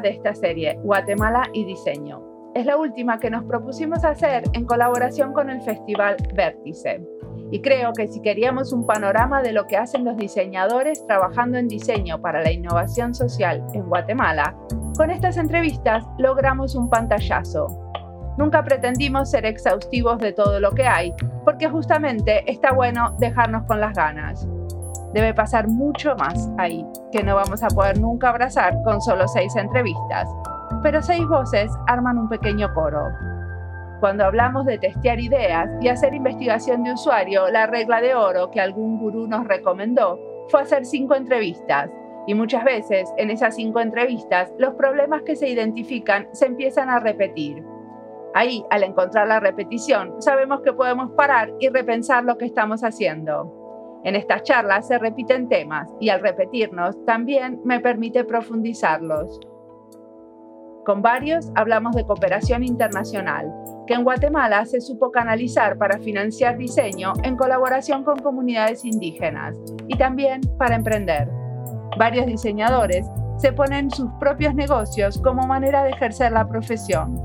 de esta serie, Guatemala y Diseño. Es la última que nos propusimos hacer en colaboración con el Festival Vértice. Y creo que si queríamos un panorama de lo que hacen los diseñadores trabajando en diseño para la innovación social en Guatemala, con estas entrevistas logramos un pantallazo. Nunca pretendimos ser exhaustivos de todo lo que hay, porque justamente está bueno dejarnos con las ganas. Debe pasar mucho más ahí, que no vamos a poder nunca abrazar con solo seis entrevistas, pero seis voces arman un pequeño coro. Cuando hablamos de testear ideas y hacer investigación de usuario, la regla de oro que algún gurú nos recomendó fue hacer cinco entrevistas. Y muchas veces en esas cinco entrevistas los problemas que se identifican se empiezan a repetir. Ahí, al encontrar la repetición, sabemos que podemos parar y repensar lo que estamos haciendo. En estas charlas se repiten temas y al repetirnos también me permite profundizarlos. Con varios hablamos de cooperación internacional, que en Guatemala se supo canalizar para financiar diseño en colaboración con comunidades indígenas y también para emprender. Varios diseñadores se ponen sus propios negocios como manera de ejercer la profesión.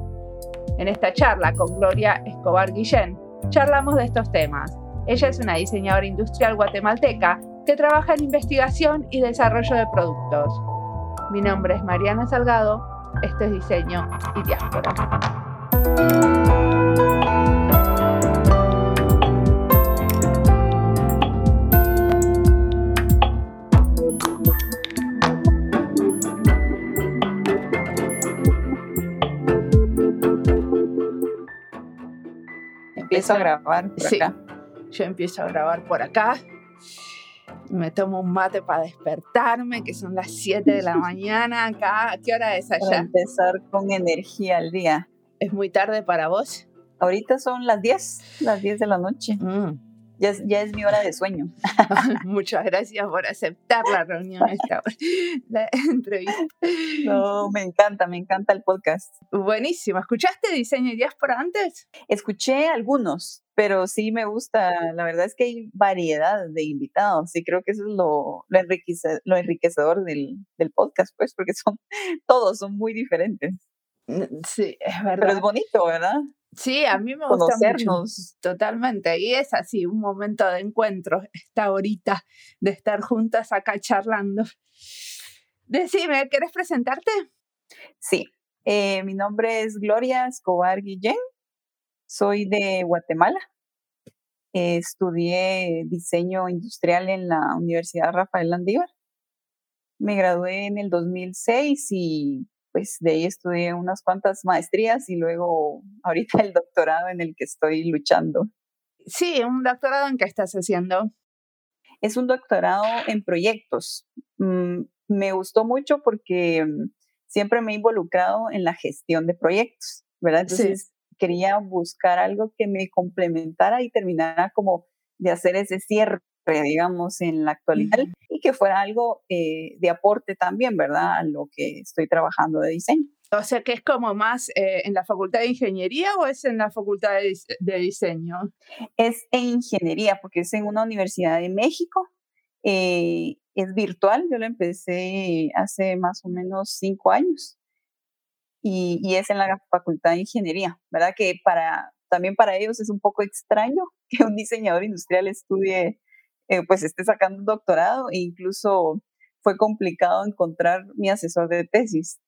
En esta charla con Gloria Escobar Guillén, charlamos de estos temas. Ella es una diseñadora industrial guatemalteca que trabaja en investigación y desarrollo de productos. Mi nombre es Mariana Salgado esto es diseño y diáspora. Empiezo a grabar por sí, acá. Yo empiezo a grabar por acá me tomo un mate para despertarme, que son las 7 de la mañana acá. ¿Qué hora es allá? Para empezar con energía al día. ¿Es muy tarde para vos? Ahorita son las 10, las 10 de la noche. Mm. Ya, es, ya, es, mi hora de sueño. Muchas gracias por aceptar la reunión, esta la entrevista. No, me encanta, me encanta el podcast. Buenísimo. ¿Escuchaste Diseño y Diáspora antes? Escuché algunos, pero sí me gusta. La verdad es que hay variedad de invitados y creo que eso es lo, lo, lo enriquecedor del, del podcast, pues, porque son todos son muy diferentes. Sí, es verdad. Pero es bonito, ¿verdad? Sí, a mí me gusta Conocernos. totalmente. Y es así, un momento de encuentro, esta horita de estar juntas acá charlando. Decime, ¿quieres presentarte? Sí, eh, mi nombre es Gloria Escobar Guillén, soy de Guatemala. estudié diseño industrial en la Universidad Rafael Landívar. Me gradué en el 2006 y pues de ahí estudié unas cuantas maestrías y luego ahorita el doctorado en el que estoy luchando. Sí, un doctorado en qué estás haciendo. Es un doctorado en proyectos. Mm, me gustó mucho porque siempre me he involucrado en la gestión de proyectos, ¿verdad? Entonces quería buscar algo que me complementara y terminara como de hacer ese cierre digamos, en la actualidad y que fuera algo eh, de aporte también, ¿verdad?, a lo que estoy trabajando de diseño. O sea, que es como más eh, en la Facultad de Ingeniería o es en la Facultad de, Diseño? Es en Ingeniería, porque es en una universidad de México. Eh, es virtual, yo lo empecé hace más o menos cinco años. Y, y, es en la Facultad de Ingeniería, ¿verdad? Que para, también para ellos es un poco extraño que un diseñador industrial estudie eh, pues esté sacando un doctorado e incluso fue complicado encontrar mi asesor de tesis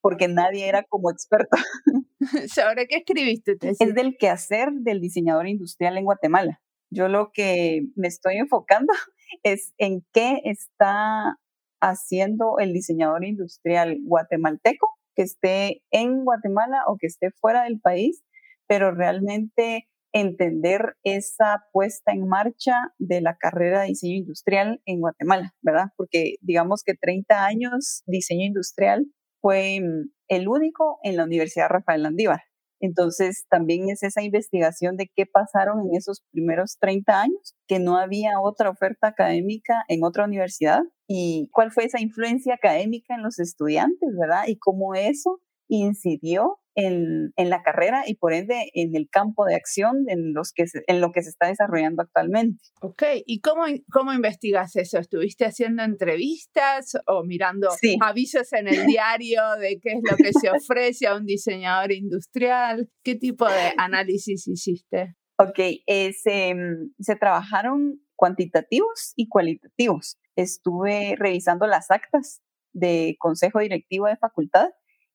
porque nadie era como experto. ¿Sobre qué escribiste tesis? Es del quehacer del diseñador industrial en Guatemala. Yo lo que me estoy enfocando es en qué está haciendo el diseñador industrial guatemalteco que esté en Guatemala o que esté fuera del país, pero realmente entender esa puesta en marcha de la carrera de diseño industrial en Guatemala, ¿verdad? Porque digamos que 30 años diseño industrial fue mm, el único en la Universidad Rafael Landívar. Entonces, también es esa investigación de qué pasaron en esos primeros 30 años, que no había otra oferta académica en otra universidad y cuál fue esa influencia académica en los estudiantes, ¿verdad? Y cómo eso incidió en, en, la carrera y por ende en el campo de acción en, los que en lo que se está desarrollando actualmente. Ok, ¿y cómo, cómo investigas eso? ¿Estuviste haciendo entrevistas o mirando avisos en el diario de qué es lo que se ofrece a un diseñador industrial? ¿Qué tipo de análisis hiciste? Ok, eh, se, se trabajaron cuantitativos y cualitativos. Estuve revisando las actas de consejo directivo de facultad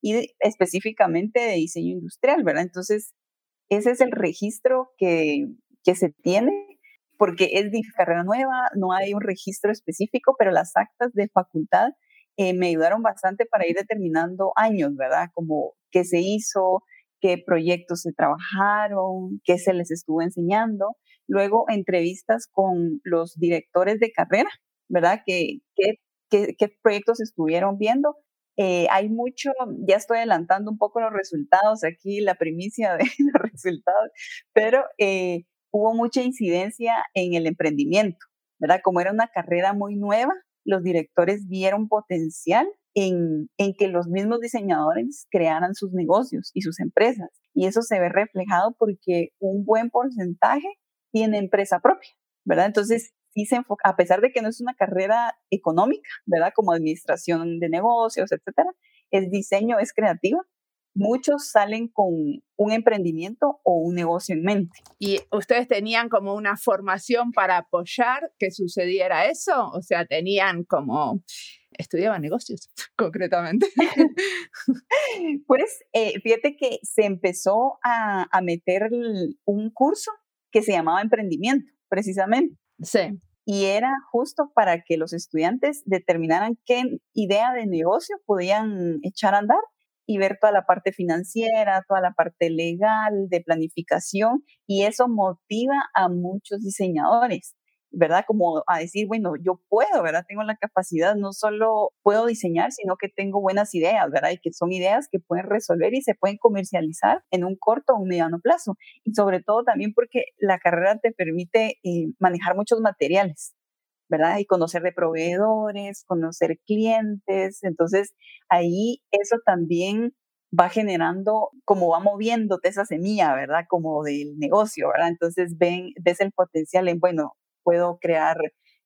y específicamente de diseño industrial, ¿verdad? Entonces, ese es el registro que, que se tiene, porque es de carrera nueva, no hay un registro específico, pero las actas de facultad eh, me ayudaron bastante para ir determinando años, ¿verdad? Como qué se hizo, qué proyectos se trabajaron, qué se les estuvo enseñando. Luego, entrevistas con los directores de carrera, ¿verdad? ¿Qué, qué, qué proyectos estuvieron viendo? Eh, hay mucho, ya estoy adelantando un poco los resultados, aquí la primicia de los resultados, pero eh, hubo mucha incidencia en el emprendimiento, ¿verdad? Como era una carrera muy nueva, los directores vieron potencial en, en, que los mismos diseñadores crearan sus negocios y sus empresas. Y eso se ve reflejado porque un buen porcentaje tiene empresa propia, ¿verdad? Entonces, se enfoca, a pesar de que no es una carrera económica, ¿verdad? Como administración de negocios, etcétera, es diseño, es creativa. Muchos salen con un emprendimiento o un negocio en mente. ¿Y ustedes tenían como una formación para apoyar que sucediera eso? O sea, tenían como estudiaban negocios, concretamente. pues eh, fíjate que se empezó a, a, meter un curso que se llamaba emprendimiento, precisamente. Sí. Y era justo para que los estudiantes determinaran qué idea de negocio podían echar a andar y ver toda la parte financiera, toda la parte legal, de planificación, y eso motiva a muchos diseñadores. ¿Verdad? Como a decir, bueno, yo puedo, ¿verdad? Tengo la capacidad, no solo puedo diseñar, sino que tengo buenas ideas, ¿verdad? Y que son ideas que pueden resolver y se pueden comercializar en un corto o un mediano plazo. Y sobre todo también porque la carrera te permite eh, manejar muchos materiales, ¿verdad? Y conocer de proveedores, conocer clientes. Entonces, ahí eso también va generando, como va moviéndote esa semilla, ¿verdad? Como del negocio, ¿verdad? Entonces ven, ves el potencial en, bueno, puedo crear,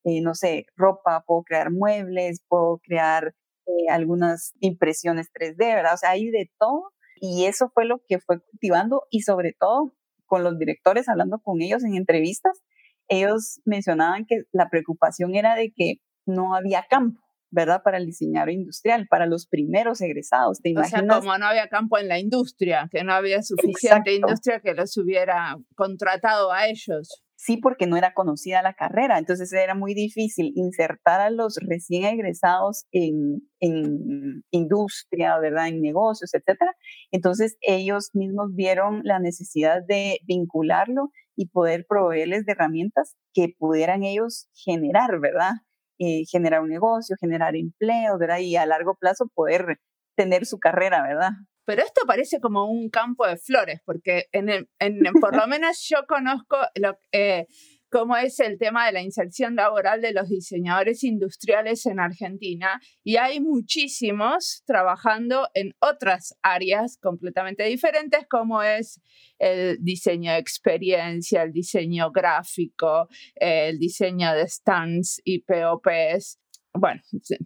eh, no sé, ropa, puedo crear muebles, puedo crear eh, algunas impresiones 3D, ¿verdad? O sea, hay de todo. Y eso fue lo que fue cultivando y sobre todo con los directores, hablando con ellos en entrevistas, ellos mencionaban que la preocupación era de que no había campo, ¿verdad? Para el diseñador industrial, para los primeros egresados. ¿Te imaginas? O sea, como no había campo en la industria, que no había suficiente industria que los hubiera contratado a ellos sí porque no era conocida la carrera, entonces era muy difícil insertar a los recién egresados en, en industria, ¿verdad? En negocios, etcétera. Entonces ellos mismos vieron la necesidad de vincularlo y poder proveerles de herramientas que pudieran ellos generar, ¿verdad? Eh, generar un negocio, generar empleo, ¿verdad? Y a largo plazo poder tener su carrera, ¿verdad? Pero esto parece como un campo de flores, porque en, en por lo menos yo conozco lo, eh, cómo es el tema de la inserción laboral de los diseñadores industriales en Argentina y hay muchísimos trabajando en otras áreas completamente diferentes como es el diseño de experiencia, el diseño gráfico, el diseño de stands y POPs bueno,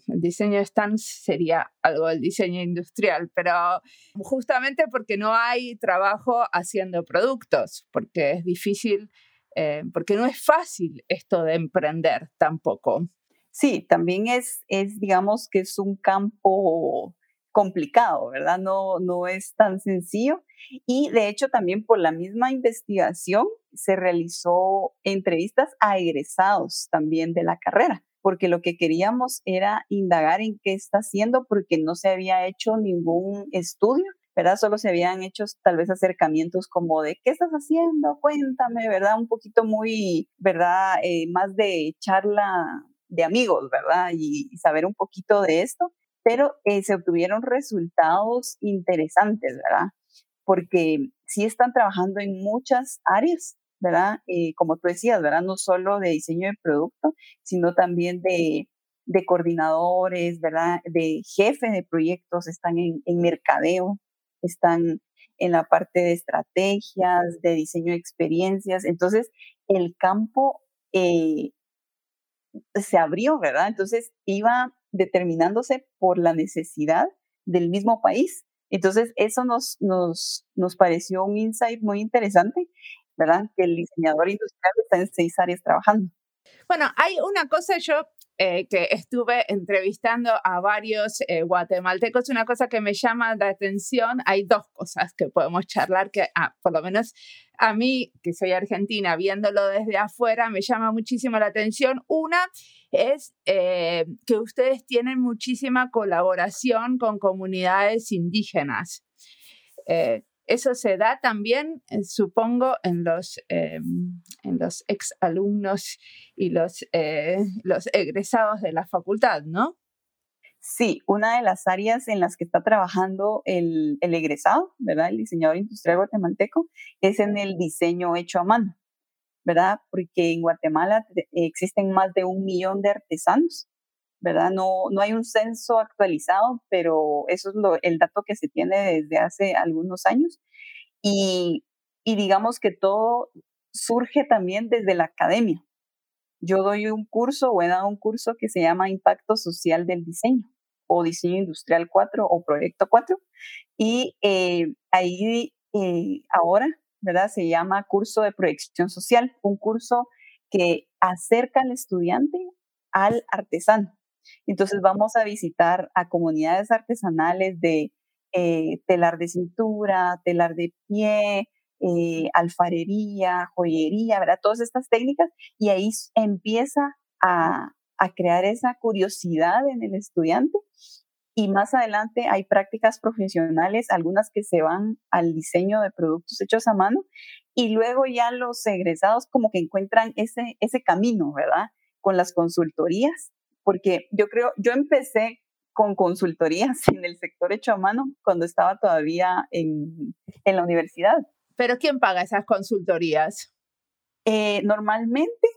el diseño de stands sería algo del diseño industrial, pero justamente porque no hay trabajo haciendo productos, porque es difícil, eh, porque no es fácil esto de emprender tampoco. Sí, también es, es, digamos que es un campo complicado, ¿verdad? No, no es tan sencillo. Y de hecho también por la misma investigación se realizó entrevistas a egresados también de la carrera porque lo que queríamos era indagar en qué está haciendo, porque no se había hecho ningún estudio, ¿verdad? Solo se habían hecho tal vez acercamientos como de, ¿qué estás haciendo? Cuéntame, ¿verdad? Un poquito muy, ¿verdad? Eh, más de charla de amigos, ¿verdad? Y, saber un poquito de esto, pero eh, se obtuvieron resultados interesantes, ¿verdad? Porque sí están trabajando en muchas áreas, ¿verdad? Eh, como tú decías. No solo de diseño de producto, sino también de, coordinadores. De jefe de proyectos, están en, en mercadeo, están en la parte de estrategias, de diseño de experiencias. Entonces, el campo eh, se abrió, ¿verdad? Entonces, iba determinándose por la necesidad del mismo país. Entonces, eso nos, nos, nos pareció un insight muy interesante, ¿verdad? Que el diseñador industrial está en seis áreas trabajando. Bueno, hay una cosa, yo eh, que estuve entrevistando a varios eh, guatemaltecos, una cosa que me llama la atención, hay dos cosas que podemos charlar que ah, por lo menos a mí, que soy argentina, viéndolo desde afuera, me llama muchísimo la atención. Una es eh, que ustedes tienen muchísima colaboración con comunidades indígenas. Eso se da también, eh, supongo, en los, eh, en los exalumnos y los, eh, los egresados de la facultad, ¿no? Sí, una de las áreas en las que está trabajando el, el egresado, ¿verdad? El diseñador industrial guatemalteco, es en el diseño hecho a mano, ¿verdad? Porque en Guatemala existen más de un millón de artesanos ¿verdad? No, no hay un censo actualizado, pero eso es el dato que se tiene desde hace algunos años. Y, y digamos que todo surge también desde la academia. Yo doy un curso o he dado un curso que se llama Impacto Social del Diseño o Diseño Industrial 4 o Proyecto 4 y eh, ahí eh, ahora, ¿verdad? Se llama curso de proyección social, un curso que acerca al estudiante al artesano. Entonces vamos a visitar a comunidades artesanales de eh, telar de cintura, telar de pie, eh, alfarería, joyería, ¿verdad? Todas estas técnicas y ahí empieza a, a crear esa curiosidad en el estudiante y más adelante hay prácticas profesionales, algunas que se van al diseño de productos hechos a mano y luego ya los egresados como que encuentran ese, ese camino, ¿verdad? Con las consultorías porque yo creo, yo empecé con consultorías en el sector hecho a mano cuando estaba todavía en, en la universidad. ¿Pero quién paga esas consultorías? Eh, normalmente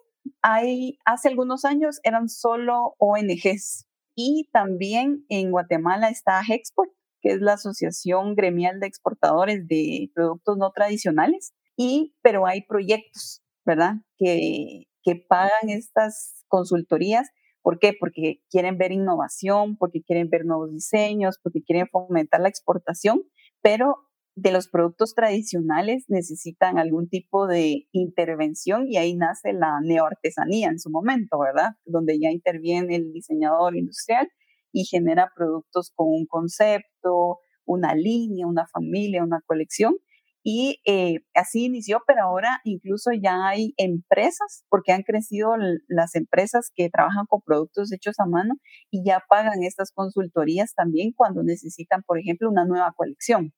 hay, hace algunos años eran solo ONGs y también en Guatemala está Hexport, que es la Asociación Gremial de Exportadores de Productos No Tradicionales, y, pero hay proyectos, ¿verdad? Que, que pagan estas consultorías ¿Por qué? Porque quieren ver innovación, porque quieren ver nuevos diseños, porque quieren fomentar la exportación, pero de los productos tradicionales necesitan algún tipo de intervención y ahí nace la neoartesanía en su momento, ¿verdad? Donde ya interviene el diseñador industrial y genera productos con un concepto, una línea, una familia, una colección y eh, así inició, pero ahora incluso ya hay empresas, porque han crecido las empresas que trabajan con productos hechos a mano y ya pagan estas consultorías también cuando necesitan, por ejemplo, una nueva colección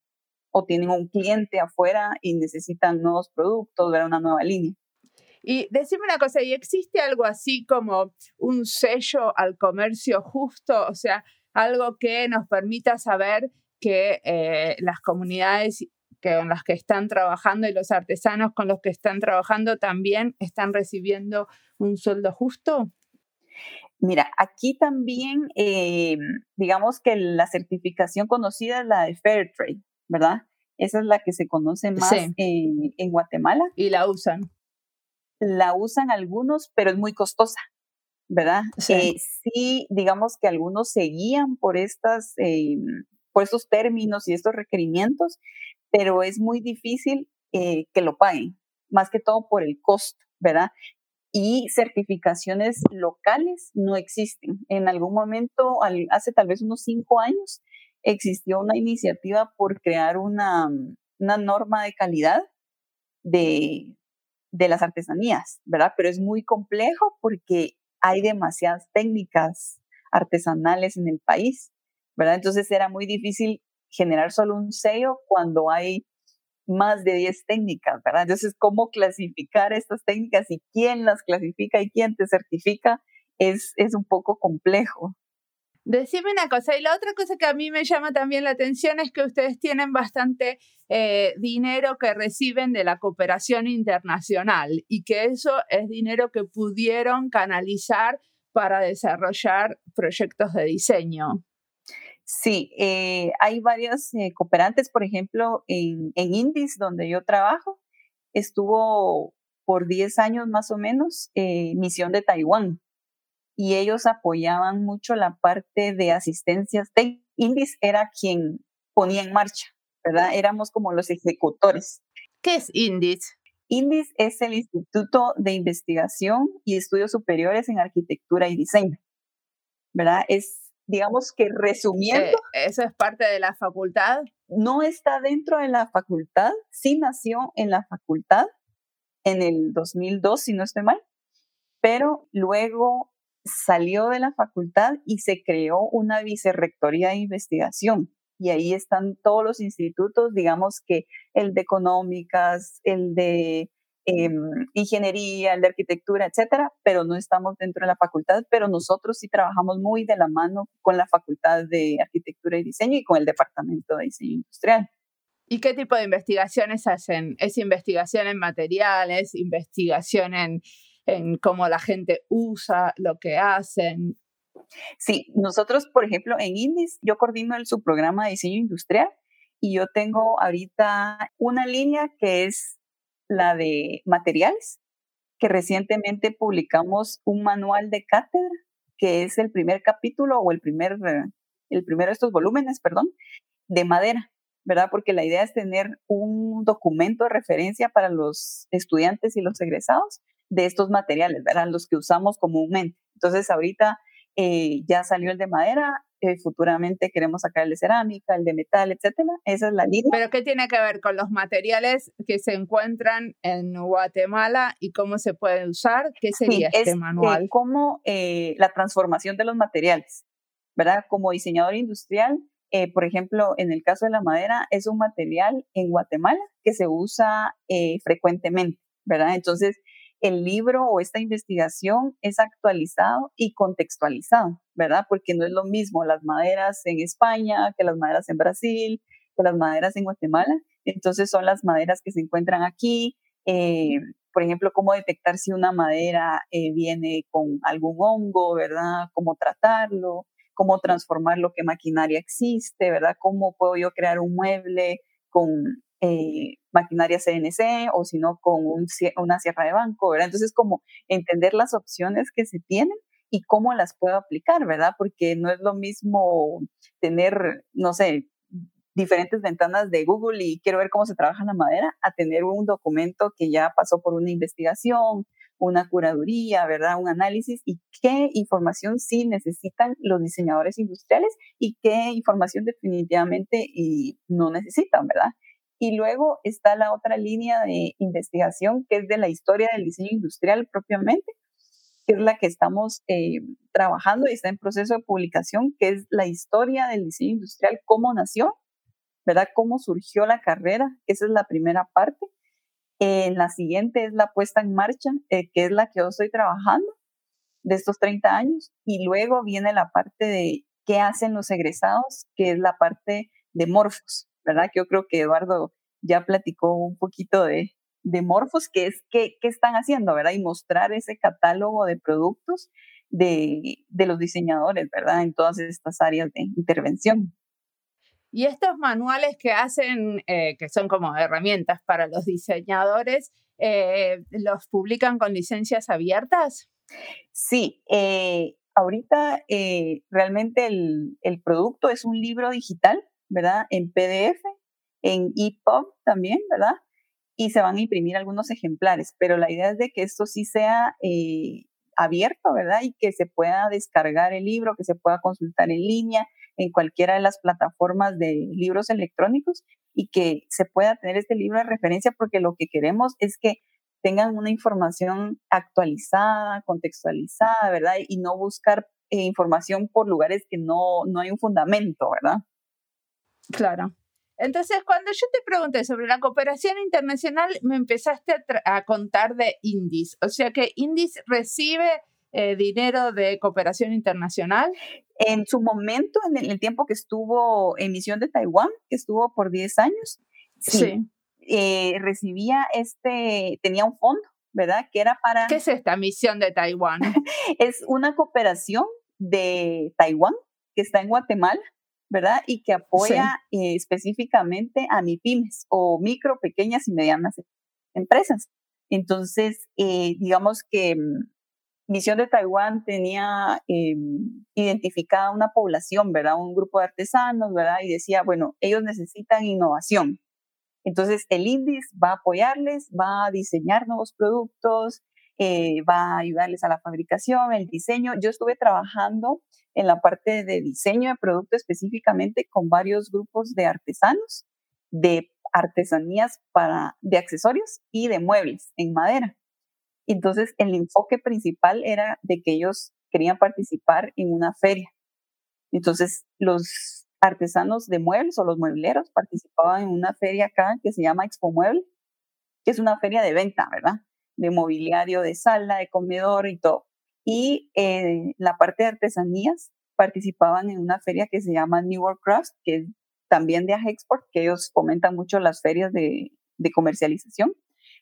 o tienen un cliente afuera y necesitan nuevos productos, ver una nueva línea. Y decime una cosa, ¿y existe algo así como un sello al comercio justo? O sea, algo que nos permita saber que eh, las comunidades con las que están trabajando y los artesanos con los que están trabajando también están recibiendo un sueldo justo? Mira, aquí también, eh, digamos que la certificación conocida es la de Fairtrade, ¿verdad? Esa es la que se conoce más en, Guatemala. Y la usan. La usan algunos, pero es muy costosa, ¿verdad? Sí, eh, sí digamos que algunos se guían por estas, eh, por estos términos y estos requerimientos, pero es muy difícil eh, que lo paguen, más que todo por el costo, ¿verdad? Y certificaciones locales no existen. En algún momento, hace tal vez unos cinco años, existió una iniciativa por crear una, una norma de calidad de, de las artesanías, ¿verdad? Pero es muy complejo porque hay demasiadas técnicas artesanales en el país, ¿verdad? Entonces era muy difícil generar solo un sello cuando hay más de 10 técnicas, ¿verdad? Entonces, cómo clasificar estas técnicas y quién las clasifica y quién te certifica es, es un poco complejo. Decime una cosa, y la otra cosa que a mí me llama también la atención es que ustedes tienen bastante eh, dinero que reciben de la cooperación internacional y que eso es dinero que pudieron canalizar para desarrollar proyectos de diseño. Sí, eh, hay varios eh, cooperantes, por ejemplo, en, en Indis, donde yo trabajo, estuvo por 10 años más o menos eh, Misión de Taiwán y ellos apoyaban mucho la parte de asistencias. Indis era quien ponía en marcha, ¿verdad? Éramos como los ejecutores. ¿Qué es Indis? INDIS es el Instituto de Investigación y Estudios Superiores en Arquitectura y Diseño. ¿Verdad? Es, digamos que resumiendo. Eh, ¿Eso es parte de la facultad? No está dentro de la facultad, sí nació en la facultad en el 2002, si no estoy mal, pero luego salió de la facultad y se creó una vicerrectoría de investigación y ahí están todos los institutos, digamos que el de económicas, el de em, ingeniería, el de arquitectura, etcétera, pero no estamos dentro de la facultad, pero nosotros sí trabajamos muy de la mano con la facultad de arquitectura y diseño y con el departamento de diseño industrial. ¿Y qué tipo de investigaciones hacen? ¿Es investigación en materiales, investigación en, en cómo la gente usa lo que hacen? Sí, nosotros, por ejemplo, en INDIS, yo coordino el subprograma de diseño industrial y yo tengo ahorita una línea que es la de materiales, que recientemente publicamos un manual de cátedra, que es el primer capítulo o el primer, el primero de estos volúmenes, perdón, de madera, ¿verdad? Porque la idea es tener un documento de referencia para los estudiantes y los egresados de estos materiales, ¿verdad? Los que usamos comúnmente. Entonces, ahorita eh, ya salió el de madera, eh, futuramente queremos sacar el de cerámica, el de metal, etcétera. Esa es la línea. ¿Pero qué tiene que ver con los materiales que se encuentran en Guatemala y cómo se pueden usar? ¿Qué sería este manual? Eh, como la transformación de los materiales, ¿verdad? Como diseñador industrial, por ejemplo, en el caso de la madera, es un material en Guatemala que se usa frecuentemente, ¿verdad? Entonces, el libro o esta investigación es actualizado y contextualizado, ¿verdad? Porque no es lo mismo las maderas en España que las maderas en Brasil, que las maderas en Guatemala. Entonces son las maderas que se encuentran aquí. Eh, por ejemplo, cómo detectar si una madera eh, viene con algún hongo, ¿verdad? Cómo tratarlo, cómo transformar lo que maquinaria existe, ¿verdad? Cómo puedo yo crear un mueble con eh, maquinaria CNC o si no con una sierra de banco, ¿verdad? Entonces, como entender las opciones que se tienen y cómo las puedo aplicar, ¿verdad? Porque no es lo mismo tener, no sé, diferentes ventanas de Google y quiero ver cómo se trabaja la madera, a tener un documento que ya pasó por una investigación, una curaduría, ¿verdad? Un análisis y qué información sí necesitan los diseñadores industriales y qué información definitivamente y no necesitan, ¿verdad? Y luego está la otra línea de investigación que es de la historia del diseño industrial propiamente, que es la que estamos eh, trabajando y está en proceso de publicación, que es la historia del diseño industrial, cómo nació, ¿verdad? Cómo surgió la carrera, esa es la primera parte. En la siguiente es la puesta en marcha, eh, que es la que yo estoy trabajando de estos 30 años. Y luego viene la parte de qué hacen los egresados, que es la parte de morfos, ¿verdad? Yo creo que Eduardo ya platicó un poquito de, de Morfos, que es qué, qué están haciendo, ¿verdad? Y mostrar ese catálogo de productos de, de los diseñadores, ¿verdad? En todas estas áreas de intervención. Y estos manuales que hacen, eh, que son como herramientas para los diseñadores, eh, ¿los publican con licencias abiertas? Sí, eh, ahorita realmente el, el, producto es un libro digital ¿verdad? En PDF, en EPUB también, ¿verdad? Y se van a imprimir algunos ejemplares, pero la idea es de que esto sí sea eh, abierto, ¿verdad? Y que se pueda descargar el libro, que se pueda consultar en línea en cualquiera de las plataformas de libros electrónicos y que se pueda tener este libro de referencia porque lo que queremos es que tengan una información actualizada, contextualizada, ¿verdad? Y no buscar eh, información por lugares que no, no hay un fundamento, ¿verdad? Claro. Entonces, cuando yo te pregunté sobre la cooperación internacional, me empezaste a, contar de INDIS. O sea que INDIS recibe eh, dinero de cooperación internacional. En su momento, en el, tiempo que estuvo en misión de Taiwán, que estuvo por 10 años, sí, eh, recibía este, tenía un fondo, ¿verdad? Que era para... ¿Qué es esta misión de Taiwán? es una cooperación de Taiwán que está en Guatemala ¿verdad? Y que apoya eh, específicamente a MIPIMES o micro, pequeñas y medianas empresas. Entonces, eh, digamos que Misión mm, de Taiwán tenía eh, identificada una población, ¿verdad? Un grupo de artesanos, ¿verdad? Y decía, bueno, ellos necesitan innovación. Entonces, el INDIS va a apoyarles, va a diseñar nuevos productos, eh, va a ayudarles a la fabricación, el diseño. Yo estuve trabajando en la parte de diseño de producto específicamente con varios grupos de artesanos de artesanías para, de accesorios y de muebles en madera. Entonces, el enfoque principal era de que ellos querían participar en una feria. Entonces, los artesanos de muebles o los muebleros participaban en una feria acá que se llama Expo Mueble, que es una feria de venta, ¿verdad? De mobiliario de sala, de comedor y todo. Y eh, la parte de artesanías participaban en una feria que se llama New World Crafts, que es también de Export, que ellos fomentan mucho las ferias de, de comercialización,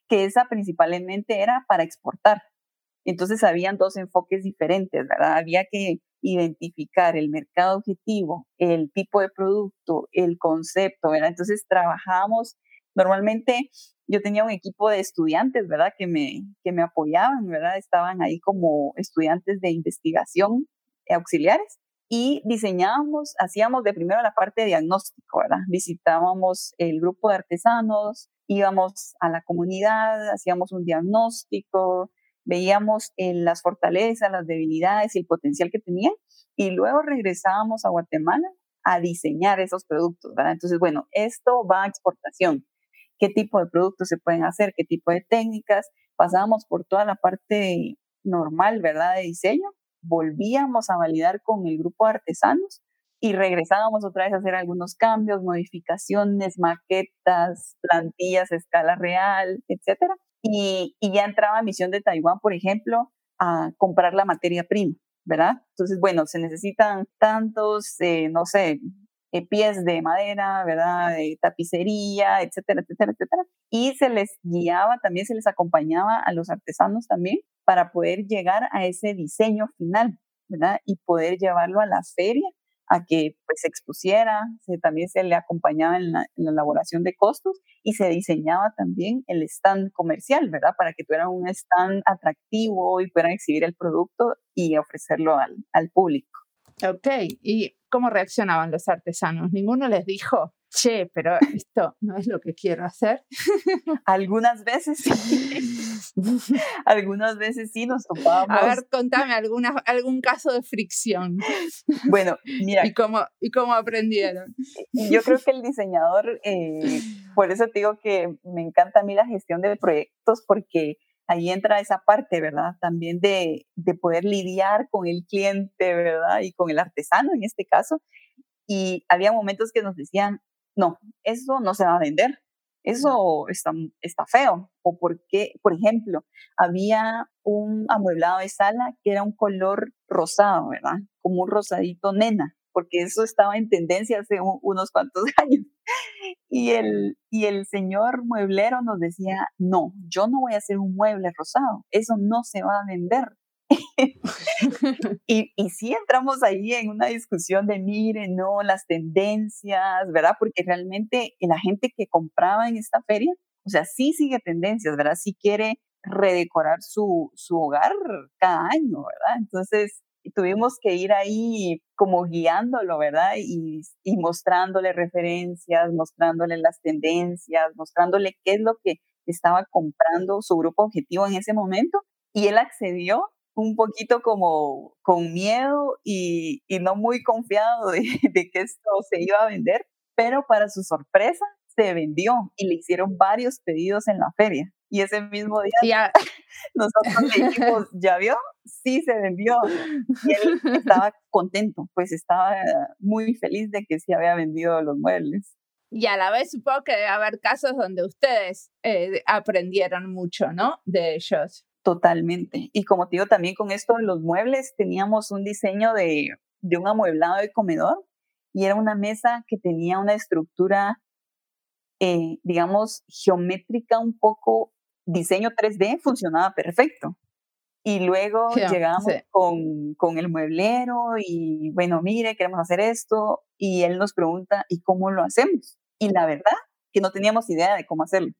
que esa principalmente era para exportar. Entonces habían dos enfoques diferentes, ¿verdad? Había que identificar el mercado objetivo, el tipo de producto, el concepto, ¿verdad? Entonces trabajábamos, normalmente yo tenía un equipo de estudiantes, ¿verdad? Que me, que me apoyaban, ¿verdad? Estaban ahí como estudiantes de investigación auxiliares y diseñábamos, hacíamos de primero la parte de diagnóstico, ¿verdad? Visitábamos el grupo de artesanos, íbamos a la comunidad, hacíamos un diagnóstico, veíamos las fortalezas, las debilidades y el potencial que tenían y luego regresábamos a Guatemala a diseñar esos productos, ¿verdad? Entonces, bueno, esto va a exportación. ¿Qué tipo de productos se pueden hacer? ¿Qué tipo de técnicas? Pasábamos por toda la parte normal, ¿verdad? De diseño volvíamos a validar con el grupo de artesanos y regresábamos otra vez a hacer algunos cambios, modificaciones, maquetas, plantillas a escala real, etc. Y, ya entraba Misión de Taiwán, por ejemplo, a comprar la materia prima, ¿verdad? Entonces, bueno, se necesitan tantos, eh, no sé, eh, pies de madera, ¿verdad? De tapicería, etcétera, etcétera, etcétera. Y se les guiaba, también se les acompañaba a los artesanos también para poder llegar a ese diseño final, ¿verdad? Y poder llevarlo a la feria, a que pues, se expusiera, se, también se le acompañaba en la, elaboración de costos y se diseñaba también el stand comercial, ¿verdad? Para que tuviera un stand atractivo y puedan exhibir el producto y ofrecerlo al, al público. Ok, ¿y cómo reaccionaban los artesanos? Ninguno les dijo, che, pero esto no es lo que quiero hacer. Algunas veces sí. Algunas veces sí nos topábamos. A ver, contame alguna, algún caso de fricción. Bueno, mira. ¿Y cómo, y cómo aprendieron? Yo creo que el diseñador, eh, por eso te digo que me encanta a mí la gestión de proyectos, porque ahí entra esa parte, ¿verdad? También de, de poder lidiar con el cliente, ¿verdad? Y con el artesano en este caso. Y había momentos que nos decían, no, eso no se va a vender, eso está, está feo. O porque, por ejemplo, había un amueblado de sala que era un color rosado, ¿verdad? Como un rosadito nena, porque eso estaba en tendencia hace unos cuantos años. Y el, y el señor mueblero nos decía, no, yo no voy a hacer un mueble rosado, eso no se va a vender. y, y sí entramos ahí en una discusión de, mire, no, las tendencias, ¿verdad? Porque realmente la gente que compraba en esta feria, o sea, sí sigue tendencias, ¿verdad? Sí quiere redecorar su, su hogar cada año, ¿verdad? Entonces, tuvimos que ir ahí como guiándolo, ¿verdad? Y, mostrándole referencias, mostrándole las tendencias, mostrándole qué es lo que estaba comprando su grupo objetivo en ese momento. Y él accedió un poquito como con miedo y, no muy confiado de, que esto se iba a vender, pero para su sorpresa se vendió y le hicieron varios pedidos en la feria. Y ese mismo día nosotros le dijimos, ¿ya vio? Sí, se vendió. Y él estaba contento, pues estaba muy feliz de que sí había vendido los muebles. Y a la vez supongo que debe haber casos donde ustedes eh, aprendieron mucho, ¿no? De ellos. Totalmente. Y como te digo, también con esto de los muebles, teníamos un diseño de, de un amueblado de comedor y era una mesa que tenía una estructura, eh, digamos, geométrica un poco, diseño 3D, funcionaba perfecto. Y luego llegamos con, con, el mueblero y bueno, mire, queremos hacer esto. Y él nos pregunta, ¿y cómo lo hacemos? Y la verdad que no teníamos idea de cómo hacerlo.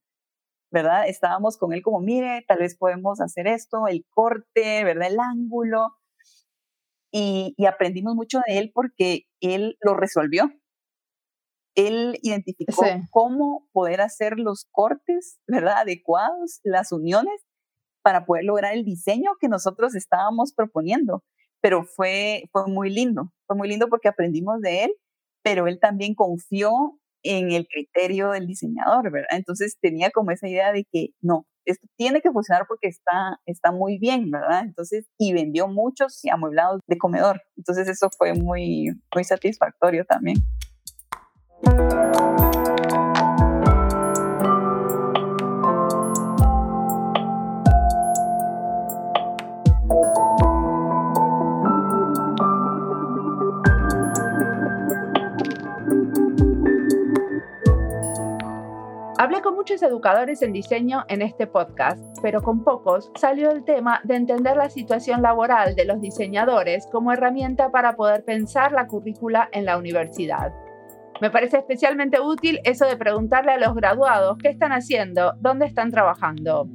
¿Verdad? Estábamos con él como, mire, tal vez podemos hacer esto, el corte, ¿verdad? El ángulo. Y, y aprendimos mucho de él porque él lo resolvió. Él identificó cómo poder hacer los cortes, ¿verdad? Adecuados, las uniones para poder lograr el diseño que nosotros estábamos proponiendo. Pero fue, fue muy lindo, fue muy lindo porque aprendimos de él, pero él también confió en el criterio del diseñador, ¿verdad? Entonces tenía como esa idea de que no, esto tiene que funcionar porque está, está muy bien, ¿verdad? Entonces, y vendió muchos amueblados de comedor. Entonces eso fue muy, muy satisfactorio también. Hablé con muchos educadores en diseño en este podcast, pero con pocos salió el tema de entender la situación laboral de los diseñadores como herramienta para poder pensar la currícula en la universidad. Me parece especialmente útil eso de preguntarle a los graduados qué están haciendo, dónde están trabajando.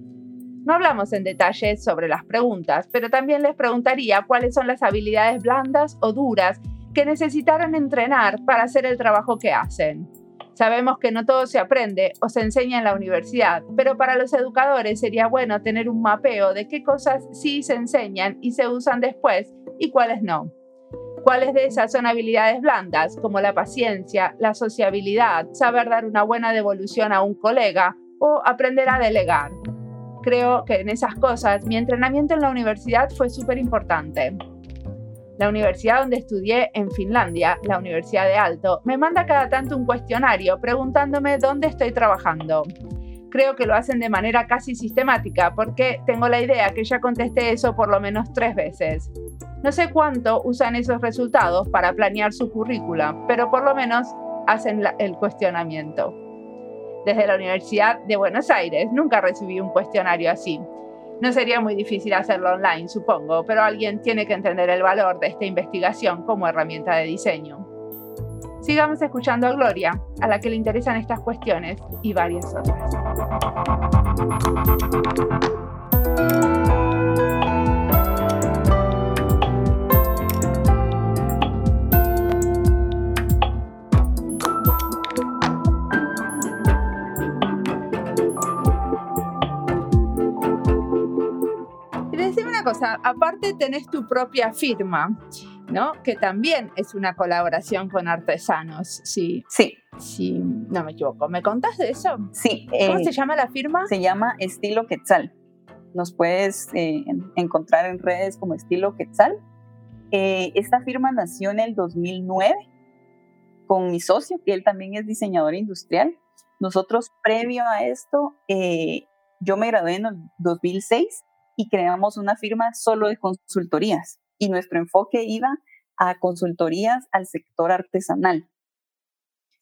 No hablamos en detalles sobre las preguntas, pero también les preguntaría cuáles son las habilidades blandas o duras que necesitaron entrenar para hacer el trabajo que hacen. Sabemos que no todo se aprende o se enseña en la universidad, pero para los educadores sería bueno tener un mapeo de qué cosas sí se enseñan y se usan después y cuáles no. ¿Cuáles de esas son habilidades blandas, como la paciencia, la sociabilidad, saber dar una buena devolución a un colega o aprender a delegar? Creo que en esas cosas mi entrenamiento en la universidad fue súper importante. La universidad donde estudié en Finlandia, la Universidad de Alto, me manda cada tanto un cuestionario preguntándome dónde estoy trabajando. Creo que lo hacen de manera casi sistemática porque tengo la idea que ya contesté eso por lo menos tres veces. No sé cuánto usan esos resultados para planear su currícula, pero por lo menos hacen el cuestionamiento. Desde la Universidad de Buenos Aires nunca recibí un cuestionario así. No sería muy difícil hacerlo online, supongo, pero alguien tiene que entender el valor de esta investigación como herramienta de diseño. Sigamos escuchando a Gloria, a la que le interesan estas cuestiones y varias otras. cosa, aparte tenés tu propia firma, ¿no? Que también es una colaboración con artesanos, sí. Sí. Sí, no me equivoco. ¿Me contás de eso? Sí. ¿Cómo eh, se llama la firma? Se llama Estilo Quetzal. Nos puedes eh, encontrar en redes como Estilo Quetzal. Eh, esta firma nació en el 2009 con mi socio, que él también es diseñador industrial. Nosotros, previo a esto, yo me gradué en el 2006 y creamos una firma solo de consultorías y nuestro enfoque iba a consultorías al sector artesanal.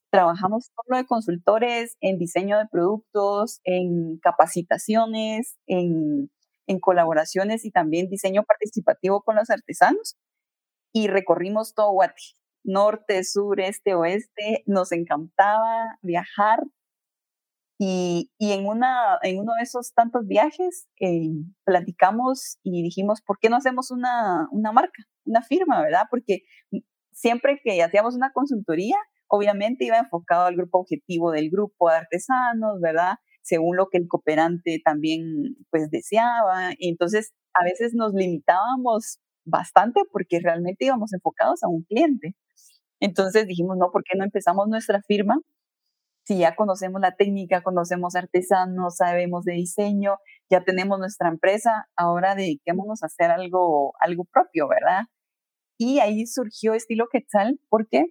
Trabajamos solo de consultores en diseño de productos, en capacitaciones, en, en colaboraciones y también diseño participativo con los artesanos. Y recorrimos todo Guati, norte, sur, este, oeste. Nos encantaba viajar y, y, en, una, en uno de esos tantos viajes eh, platicamos y dijimos, ¿por qué no hacemos una, una marca, una firma, verdad? Porque siempre que hacíamos una consultoría, obviamente iba enfocado al grupo objetivo del grupo de artesanos, ¿verdad? Según lo que el cooperante también pues deseaba. Y entonces a veces nos limitábamos bastante porque realmente íbamos enfocados a un cliente. Entonces dijimos, no, ¿por qué no empezamos nuestra firma si ya conocemos la técnica, conocemos artesanos, sabemos de diseño, ya tenemos nuestra empresa, ahora dediquémonos a hacer algo, algo propio, ¿verdad? Y ahí surgió Estilo Quetzal porque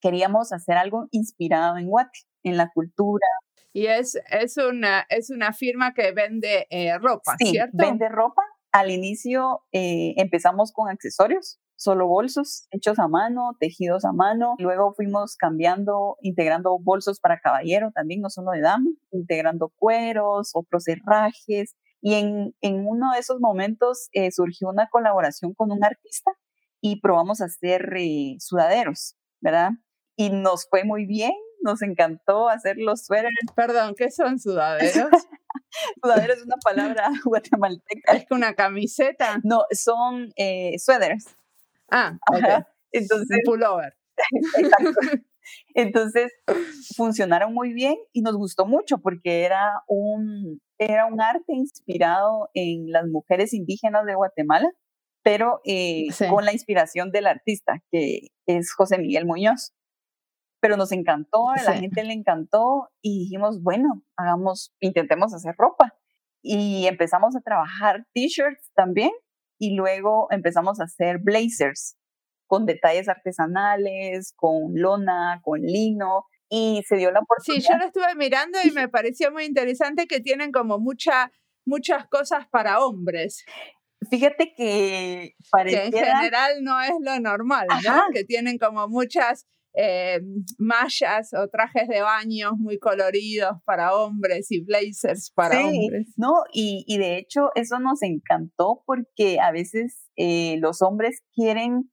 queríamos hacer algo inspirado en Guate, en la cultura. Y es, es, una, es una firma que vende eh, ropa, sí, ¿cierto? Vende ropa. Al inicio eh, empezamos con accesorios, solo bolsos hechos a mano, tejidos a mano. Luego fuimos cambiando, integrando bolsos para caballero también, no solo de dama, integrando cueros, otros herrajes. Y en, en uno de esos momentos eh, surgió una colaboración con un artista y probamos a hacer eh, sudaderos, ¿verdad? Y nos fue muy bien, nos encantó hacer los suéteres. Perdón, ¿qué son sudaderos? Sudadero es una palabra guatemalteca. ¿Es una camiseta? No, son eh, suéteres. Ah, ok. Entonces, pullover. Exacto. Entonces, funcionaron muy bien y nos gustó mucho porque era un, era un arte inspirado en las mujeres indígenas de Guatemala, pero eh, con la inspiración del artista, que es José Miguel Muñoz. Pero nos encantó, a la gente le encantó y dijimos, bueno, hagamos, intentemos hacer ropa. Y empezamos a trabajar t-shirts también y luego empezamos a hacer blazers con detalles artesanales, con lona, con lino, y se dio la oportunidad. Sí, yo lo estuve mirando y me pareció muy interesante que tienen como mucha, muchas cosas para hombres. Fíjate que pareciera... Que en general no es lo normal, ¿no? Que tienen como muchas eh, mallas o trajes de baño muy coloridos para hombres y blazers para sí, hombres. No, y, y, de hecho eso nos encantó porque a veces eh, los hombres quieren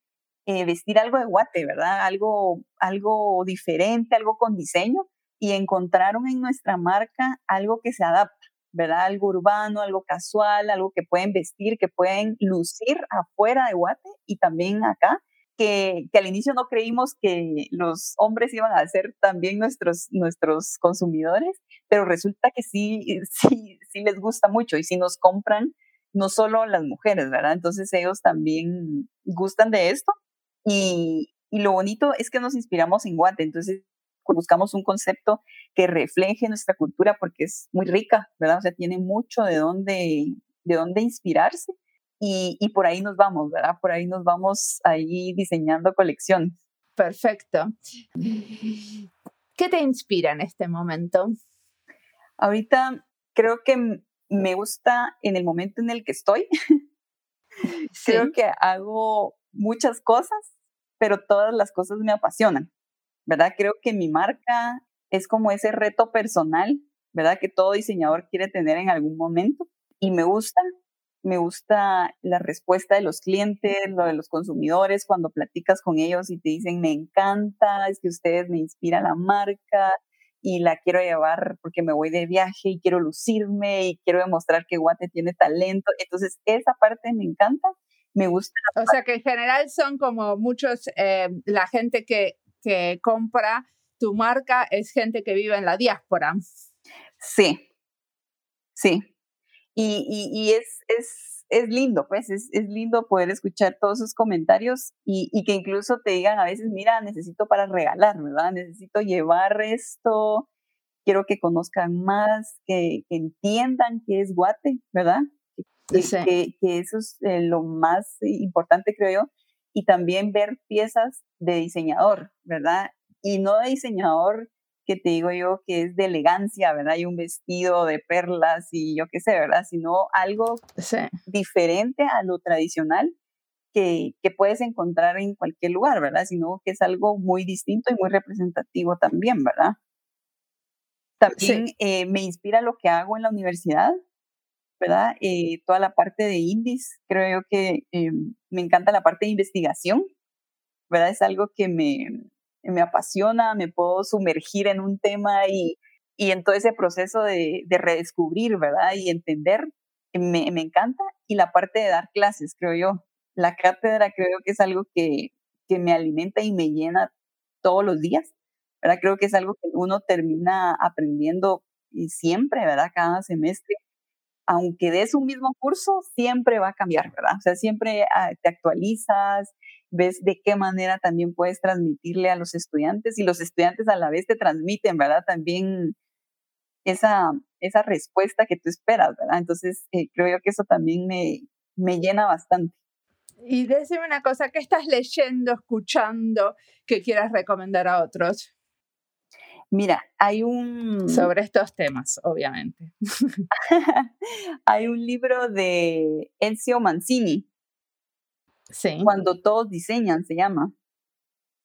eh, vestir algo de guate, ¿verdad? Algo, algo diferente, algo con diseño, y encontraron en nuestra marca algo que se adapta, ¿verdad? Algo urbano, algo casual, algo que pueden vestir, que pueden lucir afuera de guate y también acá. Que, al inicio no creímos que los hombres iban a ser también nuestros, nuestros consumidores, pero resulta que sí, sí, sí les gusta mucho y si nos compran, no solo las mujeres, ¿verdad? Entonces ellos también gustan de esto y, lo bonito es que nos inspiramos en Guate, entonces buscamos un concepto que refleje nuestra cultura porque es muy rica, ¿verdad? O sea, tiene mucho de dónde, de dónde inspirarse y, y por ahí nos vamos, ¿verdad? Por ahí nos vamos ahí diseñando colecciones. Perfecto. ¿Qué te inspira en este momento? Ahorita creo que me gusta en el momento en el que estoy. Creo que hago muchas cosas pero todas las cosas me apasionan, ¿verdad? Creo que mi marca es como ese reto personal, ¿verdad? Que todo diseñador quiere tener en algún momento y me gusta, me gusta la respuesta de los clientes, lo de los consumidores, cuando platicas con ellos y te dicen, me encanta, es que ustedes me inspiran la marca y la quiero llevar porque me voy de viaje y quiero lucirme y quiero demostrar que Guate tiene talento. Entonces, esa parte me encanta me gusta. O sea que en general son como muchos, eh, la gente que, que compra tu marca es gente que vive en la diáspora. Sí, sí. Y, y, es, es, es, lindo, pues, es, es, lindo poder escuchar todos esos comentarios y, y, que incluso te digan a veces, mira, necesito para regalar, ¿verdad? Necesito llevar esto, quiero que conozcan más, que, que entiendan qué es Guate, ¿verdad? que, que, eso es eh, lo más importante, creo yo, y también ver piezas de diseñador, ¿verdad? Y no de diseñador que te digo yo que es de elegancia, ¿verdad? Y un vestido de perlas y yo qué sé, ¿verdad? Sino algo diferente a lo tradicional que, que, puedes encontrar en cualquier lugar, ¿verdad? Sino que es algo muy distinto y muy representativo también, ¿verdad? También eh, me inspira lo que hago en la universidad, ¿verdad? Eh, toda la parte de indies, creo yo que eh, me encanta la parte de investigación, ¿verdad? Es algo que me, me apasiona, me puedo sumergir en un tema y, y en todo ese proceso de, de redescubrir, ¿verdad? Y entender, me, me, encanta. Y la parte de dar clases, creo yo. La cátedra creo que es algo que, que me alimenta y me llena todos los días, ¿verdad? Creo que es algo que uno termina aprendiendo siempre, ¿verdad? Cada semestre aunque des un mismo curso, siempre va a cambiar, ¿verdad? O sea, siempre ah, te actualizas, ves de qué manera también puedes transmitirle a los estudiantes y los estudiantes a la vez te transmiten, ¿verdad? También esa, esa respuesta que tú esperas, ¿verdad? Entonces, eh, creo yo que eso también me, me llena bastante. Y decime una cosa, ¿qué estás leyendo, escuchando que quieras recomendar a otros? Mira, hay un... Sobre estos temas, obviamente. hay un libro de Ezio Mancini. Sí. Cuando todos diseñan, se llama.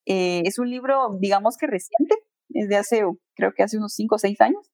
Eh, es un libro, digamos que reciente, es de hace, creo que hace unos 5 o 6 años.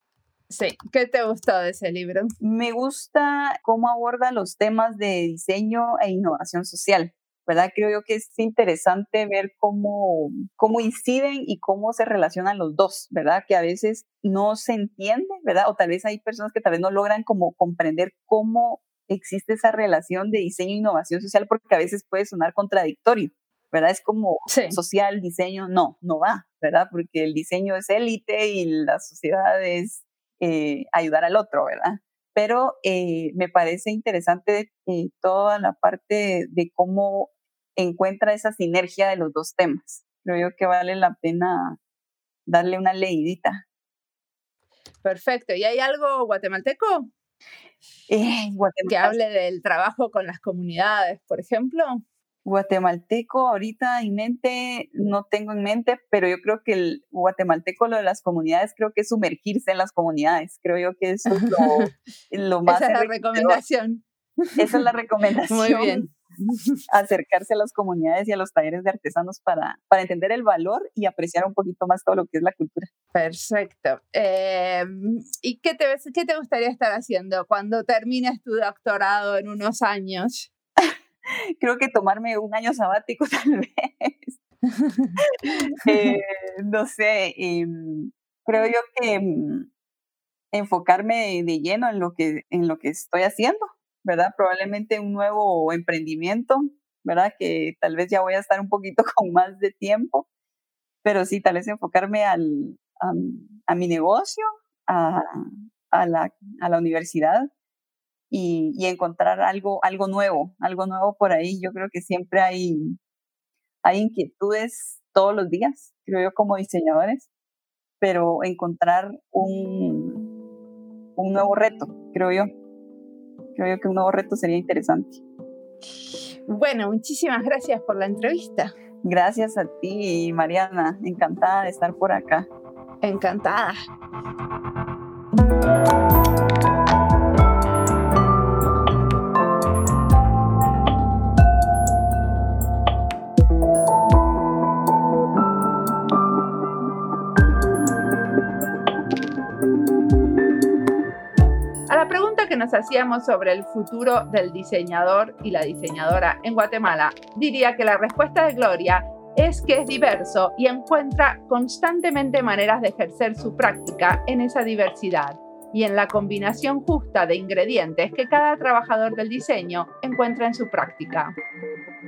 Sí, ¿qué te gustó de ese libro? Me gusta cómo aborda los temas de diseño e innovación social. ¿verdad? Creo yo que es interesante ver cómo, cómo inciden y cómo se relacionan los dos, ¿verdad? Que a veces no se entiende, ¿verdad? O tal vez hay personas que tal vez no logran como comprender cómo existe esa relación de diseño e innovación social porque a veces puede sonar contradictorio, ¿verdad? Es como social, diseño, no, no va, ¿verdad? Porque el diseño es élite y la sociedad es eh, ayudar al otro, ¿verdad? Pero eh, me parece interesante eh, toda la parte de cómo encuentra esa sinergia de los dos temas. Creo yo que vale la pena darle una leidita. Perfecto. ¿Y hay algo guatemalteco? Eh, que hable del trabajo con las comunidades, por ejemplo. Guatemalteco, ahorita en mente, no tengo en mente, pero yo creo que el guatemalteco, lo de las comunidades, creo que es sumergirse en las comunidades. Creo yo que eso es lo, lo más. Esa es la recomendación. Esa es la recomendación. Muy bien. acercarse a las comunidades y a los talleres de artesanos para, para entender el valor y apreciar un poquito más todo lo que es la cultura. Perfecto. Em, ¿Y qué te, qué te gustaría estar haciendo cuando termines tu doctorado en unos años? Creo que tomarme un año sabático tal vez. Eh, no sé, em, creo yo que em, enfocarme de lleno en lo que, en lo que estoy haciendo ¿verdad? Probablemente un nuevo emprendimiento, ¿verdad? Que tal vez ya voy a estar un poquito con más de tiempo, pero sí, tal vez enfocarme al, a, mi negocio, a, a, la, a la universidad y, y, encontrar algo, algo nuevo, algo nuevo por ahí. Yo creo que siempre hay, hay inquietudes todos los días, creo yo, como diseñadores, pero encontrar un, un nuevo reto, creo yo creo que un nuevo reto sería interesante. Bueno, muchísimas gracias por la entrevista. Gracias a ti, Mariana. Encantada de estar por acá. Encantada. Nos hacíamos sobre el futuro del diseñador y la diseñadora en Guatemala, diría que la respuesta de Gloria es que es diverso y encuentra constantemente maneras de ejercer su práctica en esa diversidad y en la combinación justa de ingredientes que cada trabajador del diseño encuentra en su práctica.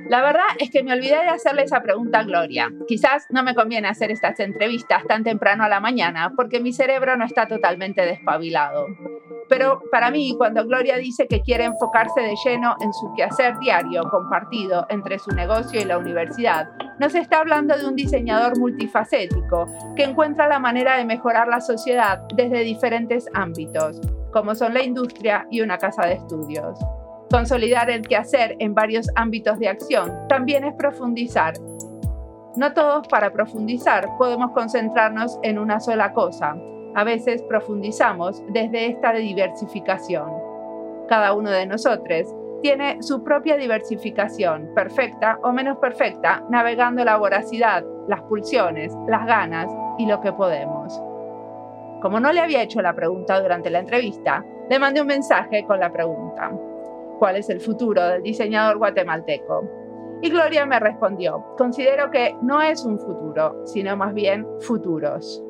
La verdad es que me olvidé de hacerle esa pregunta a Gloria. Quizás no me conviene hacer estas entrevistas tan temprano a la mañana porque mi cerebro no está totalmente despabilado. Pero para mí, cuando Gloria dice que quiere enfocarse de lleno en su quehacer diario compartido entre su negocio y la universidad, nos está hablando de un diseñador multifacético que encuentra la manera de mejorar la sociedad desde diferentes ámbitos, como son la industria y una casa de estudios. Consolidar el quehacer en varios ámbitos de acción también es profundizar. No todos para profundizar podemos concentrarnos en una sola cosa, a veces profundizamos desde esta diversificación. Cada uno de nosotros tiene su propia diversificación, perfecta o menos perfecta, navegando la voracidad, las pulsiones, las ganas y lo que podemos. Como no le había hecho la pregunta durante la entrevista, le mandé un mensaje con la pregunta, ¿cuál es el futuro del diseñador guatemalteco? Y Gloria me respondió, considero que no es un futuro, sino más bien futuros.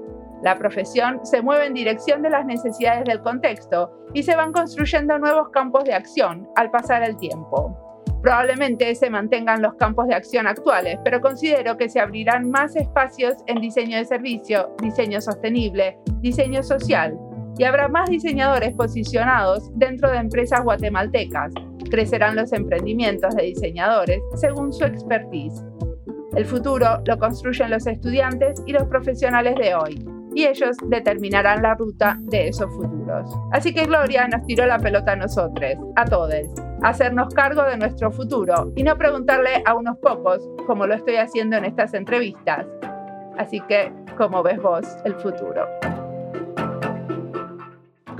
La profesión se mueve en dirección de las necesidades del contexto y se van construyendo nuevos campos de acción al pasar el tiempo. Probablemente se mantengan los campos de acción actuales, pero considero que se abrirán más espacios en diseño de servicio, diseño sostenible, diseño social, y habrá más diseñadores posicionados dentro de empresas guatemaltecas. Crecerán los emprendimientos de diseñadores según su expertise. El futuro lo construyen los estudiantes y los profesionales de hoy, y ellos determinarán la ruta de esos futuros. Así que Gloria nos tiró la pelota a nosotros, a todos, hacernos cargo de nuestro futuro y no preguntarle a unos pocos, como lo estoy haciendo en estas entrevistas. Así que, ¿cómo ves vos el futuro?